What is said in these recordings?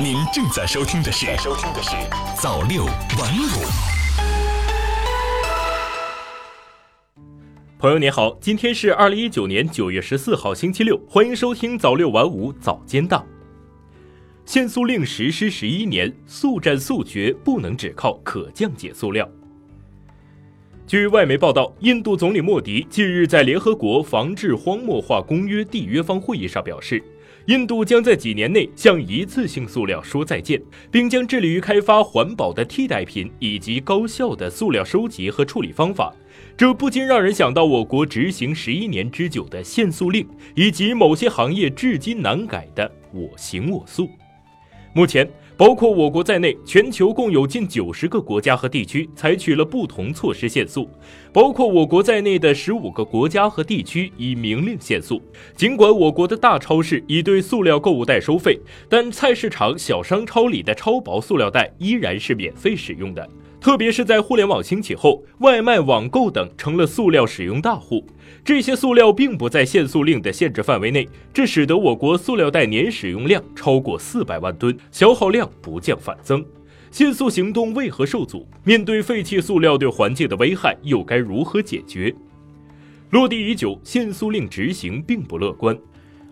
您正在收听的是《收听的是早六晚五》。朋友您好，今天是二零一九年九月十四号星期六，欢迎收听早六晚五早间档。限塑令实施十一年，速战速决不能只靠可降解塑料。据外媒报道，印度总理莫迪近日在联合国防治荒漠化公约缔约方会议上表示。印度将在几年内向一次性塑料说再见，并将致力于开发环保的替代品以及高效的塑料收集和处理方法。这不禁让人想到我国执行十一年之久的限塑令，以及某些行业至今难改的“我行我素”。目前。包括我国在内，全球共有近九十个国家和地区采取了不同措施限速。包括我国在内的十五个国家和地区已明令限速。尽管我国的大超市已对塑料购物袋收费，但菜市场、小商超里的超薄塑料袋依然是免费使用的。特别是在互联网兴起后，外卖、网购等成了塑料使用大户。这些塑料并不在限塑令的限制范围内，这使得我国塑料袋年使用量超过四百万吨，消耗量不降反增。限塑行动为何受阻？面对废弃塑料对环境的危害，又该如何解决？落地已久，限塑令执行并不乐观。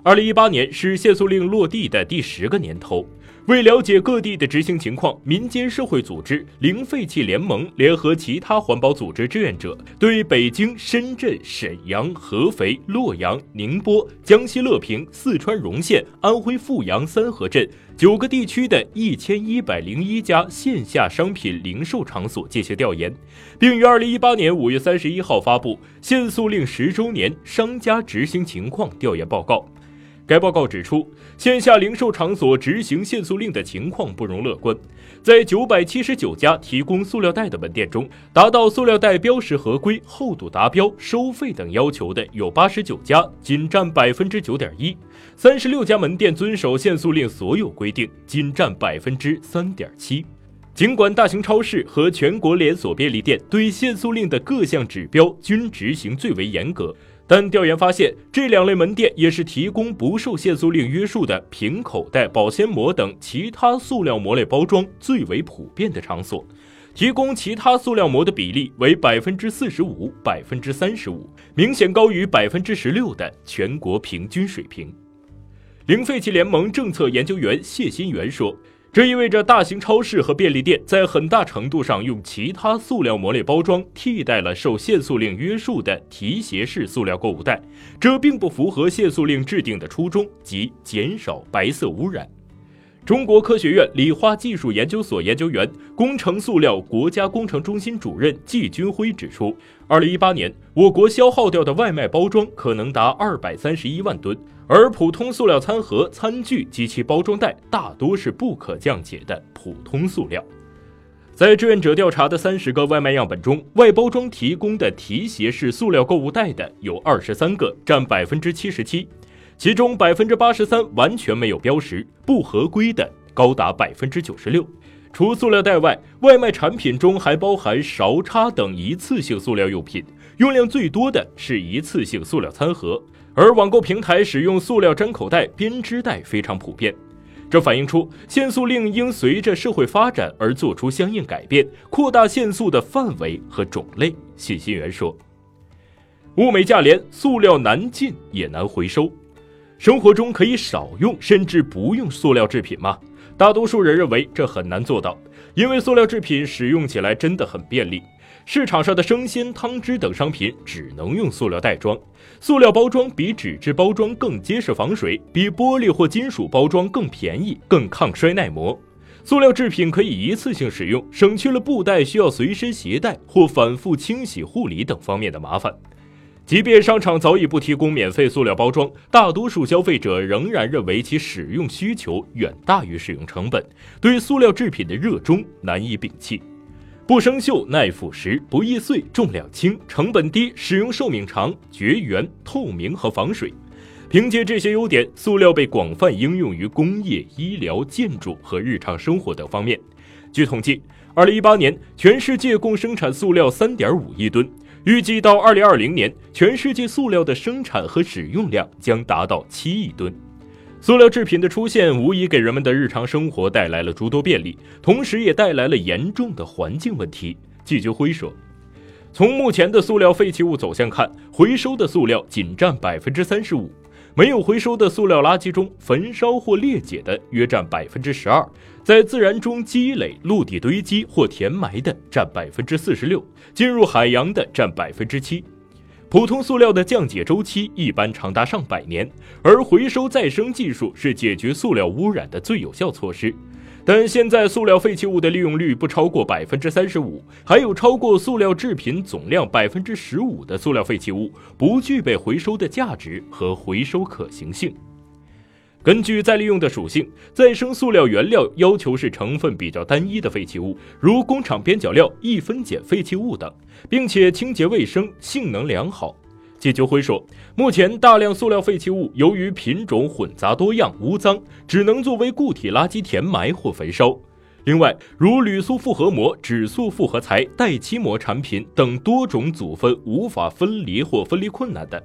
二零一八年是限塑令落地的第十个年头。为了解各地的执行情况，民间社会组织“零废弃联盟”联合其他环保组织志愿者，对北京、深圳、沈阳、合肥、洛阳、宁波、江西乐平、四川荣县、安徽阜阳三河镇九个地区的一千一百零一家线下商品零售场所进行调研，并于二零一八年五月三十一号发布限塑令十周年商家执行情况调研报告。该报告指出，线下零售场所执行限塑令的情况不容乐观。在九百七十九家提供塑料袋的门店中，达到塑料袋标识合规、厚度达标、收费等要求的有八十九家，仅占百分之九点一；三十六家门店遵守限塑令所有规定，仅占百分之三点七。尽管大型超市和全国连锁便利店对限塑令的各项指标均执行最为严格。但调研发现，这两类门店也是提供不受限塑令约束的瓶口袋、保鲜膜等其他塑料膜类包装最为普遍的场所，提供其他塑料膜的比例为百分之四十五、百分之三十五，明显高于百分之十六的全国平均水平。零废弃联盟政策研究员谢新元说。这意味着大型超市和便利店在很大程度上用其他塑料膜类包装替代了受限塑令约束的提携式塑料购物袋，这并不符合限塑令制定的初衷，即减少白色污染。中国科学院理化技术研究所研究员、工程塑料国家工程中心主任季军辉指出，二零一八年我国消耗掉的外卖包装可能达二百三十一万吨，而普通塑料餐盒、餐具及其包装袋大多是不可降解的普通塑料。在志愿者调查的三十个外卖样本中，外包装提供的提携式塑料购物袋的有二十三个，占百分之七十七。其中百分之八十三完全没有标识，不合规的高达百分之九十六。除塑料袋外，外卖产品中还包含勺叉等一次性塑料用品，用量最多的是一次性塑料餐盒。而网购平台使用塑料粘口袋、编织袋非常普遍，这反映出限塑令应随着社会发展而做出相应改变，扩大限塑的范围和种类。信息源说：“物美价廉，塑料难进也难回收。”生活中可以少用甚至不用塑料制品吗？大多数人认为这很难做到，因为塑料制品使用起来真的很便利。市场上的生鲜、汤汁等商品只能用塑料袋装，塑料包装比纸质包装更结实防水，比玻璃或金属包装更便宜、更抗摔耐磨。塑料制品可以一次性使用，省去了布袋需要随身携带或反复清洗护理等方面的麻烦。即便商场早已不提供免费塑料包装，大多数消费者仍然认为其使用需求远大于使用成本，对塑料制品的热衷难以摒弃。不生锈、耐腐蚀、不易碎、重量轻、成本低、使用寿命长、绝缘、透明和防水。凭借这些优点，塑料被广泛应用于工业、医疗、建筑和日常生活等方面。据统计，二零一八年全世界共生产塑料三点五亿吨。预计到二零二零年，全世界塑料的生产和使用量将达到七亿吨。塑料制品的出现，无疑给人们的日常生活带来了诸多便利，同时也带来了严重的环境问题。季军辉说。从目前的塑料废弃物走向看，回收的塑料仅占百分之三十五，没有回收的塑料垃圾中，焚烧或裂解的约占百分之十二，在自然中积累、陆地堆积或填埋的占百分之四十六，进入海洋的占百分之七。普通塑料的降解周期一般长达上百年，而回收再生技术是解决塑料污染的最有效措施。但现在塑料废弃物的利用率不超过百分之三十五，还有超过塑料制品总量百分之十五的塑料废弃物不具备回收的价值和回收可行性。根据再利用的属性，再生塑料原料要求是成分比较单一的废弃物，如工厂边角料、易分解废弃物等，并且清洁卫生、性能良好。季秋辉说，目前大量塑料废弃物由于品种混杂多样、无脏，只能作为固体垃圾填埋或焚烧。另外，如铝塑复合膜、纸塑复合材、带漆膜产品等多种组分无法分离或分离困难的，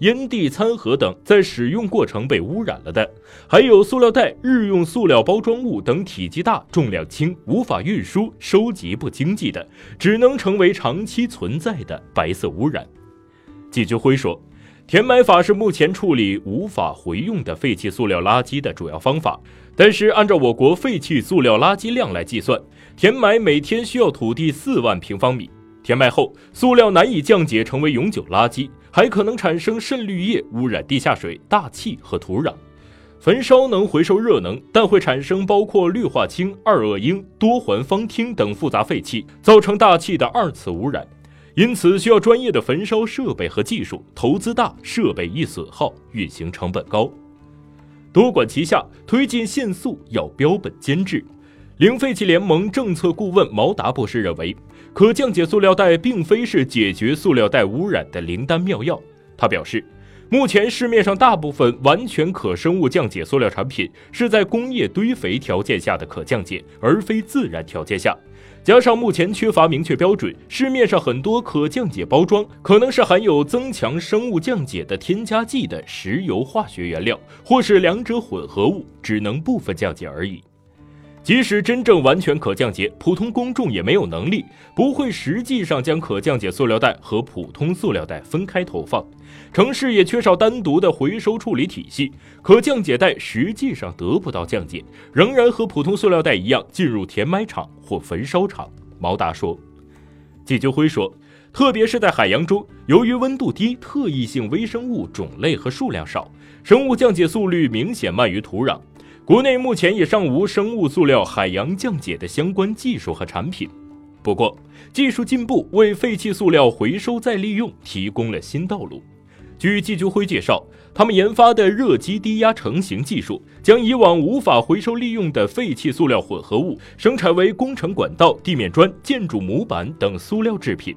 烟蒂、餐盒等在使用过程被污染了的，还有塑料袋、日用塑料包装物等体积大、重量轻、无法运输、收集不经济的，只能成为长期存在的白色污染。季军辉说，填埋法是目前处理无法回用的废弃塑料垃圾的主要方法。但是，按照我国废弃塑料垃圾量来计算，填埋每天需要土地四万平方米。填埋后，塑料难以降解成为永久垃圾，还可能产生渗滤液，污染地下水、大气和土壤。焚烧能回收热能，但会产生包括氯化氢、二恶英、多环芳烃等复杂废气，造成大气的二次污染。因此，需要专业的焚烧设备和技术，投资大，设备易损耗，运行成本高。多管齐下，推进限塑要标本兼治。零废弃联盟政策顾问毛达博士认为，可降解塑料袋并非是解决塑料袋污染的灵丹妙药。他表示，目前市面上大部分完全可生物降解塑料产品是在工业堆肥条件下的可降解，而非自然条件下。加上目前缺乏明确标准，市面上很多可降解包装可能是含有增强生物降解的添加剂的石油化学原料，或是两者混合物，只能部分降解而已。即使真正完全可降解，普通公众也没有能力，不会实际上将可降解塑料袋和普通塑料袋分开投放。城市也缺少单独的回收处理体系，可降解袋实际上得不到降解，仍然和普通塑料袋一样进入填埋场或焚烧厂。毛达说，季秋辉说，特别是在海洋中，由于温度低，特异性微生物种类和数量少，生物降解速率明显慢于土壤。国内目前也尚无生物塑料海洋降解的相关技术和产品。不过，技术进步为废弃塑料回收再利用提供了新道路。据季秋辉介绍，他们研发的热机低压成型技术，将以往无法回收利用的废弃塑料混合物生产为工程管道、地面砖、建筑模板等塑料制品。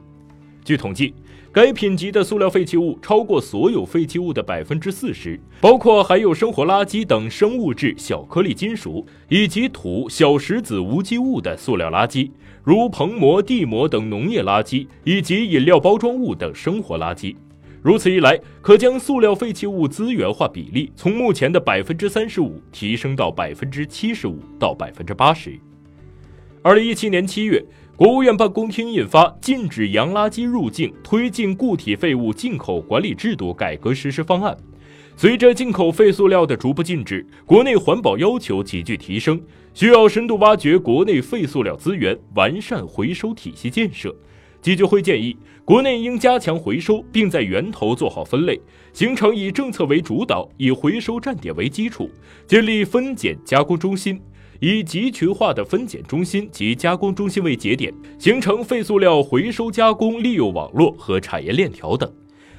据统计，该品级的塑料废弃物超过所有废弃物的百分之四十，包括含有生活垃圾等生物质、小颗粒金属以及土、小石子无机物的塑料垃圾，如棚膜、地膜等农业垃圾，以及饮料包装物等生活垃圾。如此一来，可将塑料废弃物资源化比例从目前的百分之三十五提升到百分之七十五到百分之八十。二零一七年七月，国务院办公厅印发《禁止洋垃圾入境、推进固体废物进口管理制度改革实施方案》。随着进口废塑料的逐步禁止，国内环保要求急剧提升，需要深度挖掘国内废塑料资源，完善回收体系建设。季就会建议，国内应加强回收，并在源头做好分类，形成以政策为主导、以回收站点为基础，建立分拣加工中心，以集群化的分拣中心及加工中心为节点，形成废塑料回收加工利用网络和产业链条等。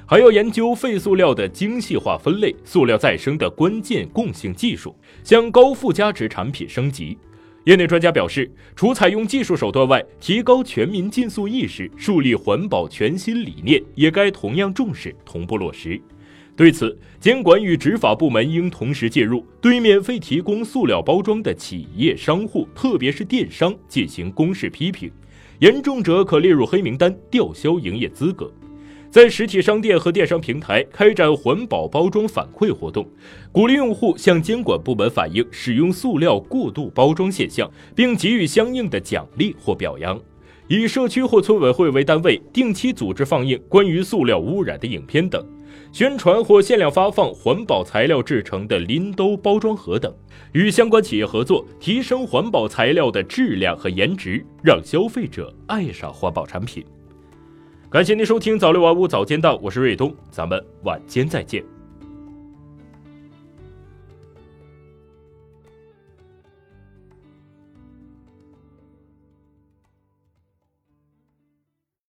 还要研究废塑料的精细化分类、塑料再生的关键共性技术，向高附加值产品升级。业内专家表示，除采用技术手段外，提高全民禁塑意识，树立环保全新理念，也该同样重视，同步落实。对此，监管与执法部门应同时介入，对免费提供塑料包装的企业、商户，特别是电商进行公示批评，严重者可列入黑名单，吊销营业资格。在实体商店和电商平台开展环保包装反馈活动，鼓励用户向监管部门反映使用塑料过度包装现象，并给予相应的奖励或表扬。以社区或村委会为单位，定期组织放映关于塑料污染的影片等，宣传或限量发放环保材料制成的拎兜、包装盒等，与相关企业合作，提升环保材料的质量和颜值，让消费者爱上环保产品。感谢您收听早六晚五早间档，我是瑞东，咱们晚间再见。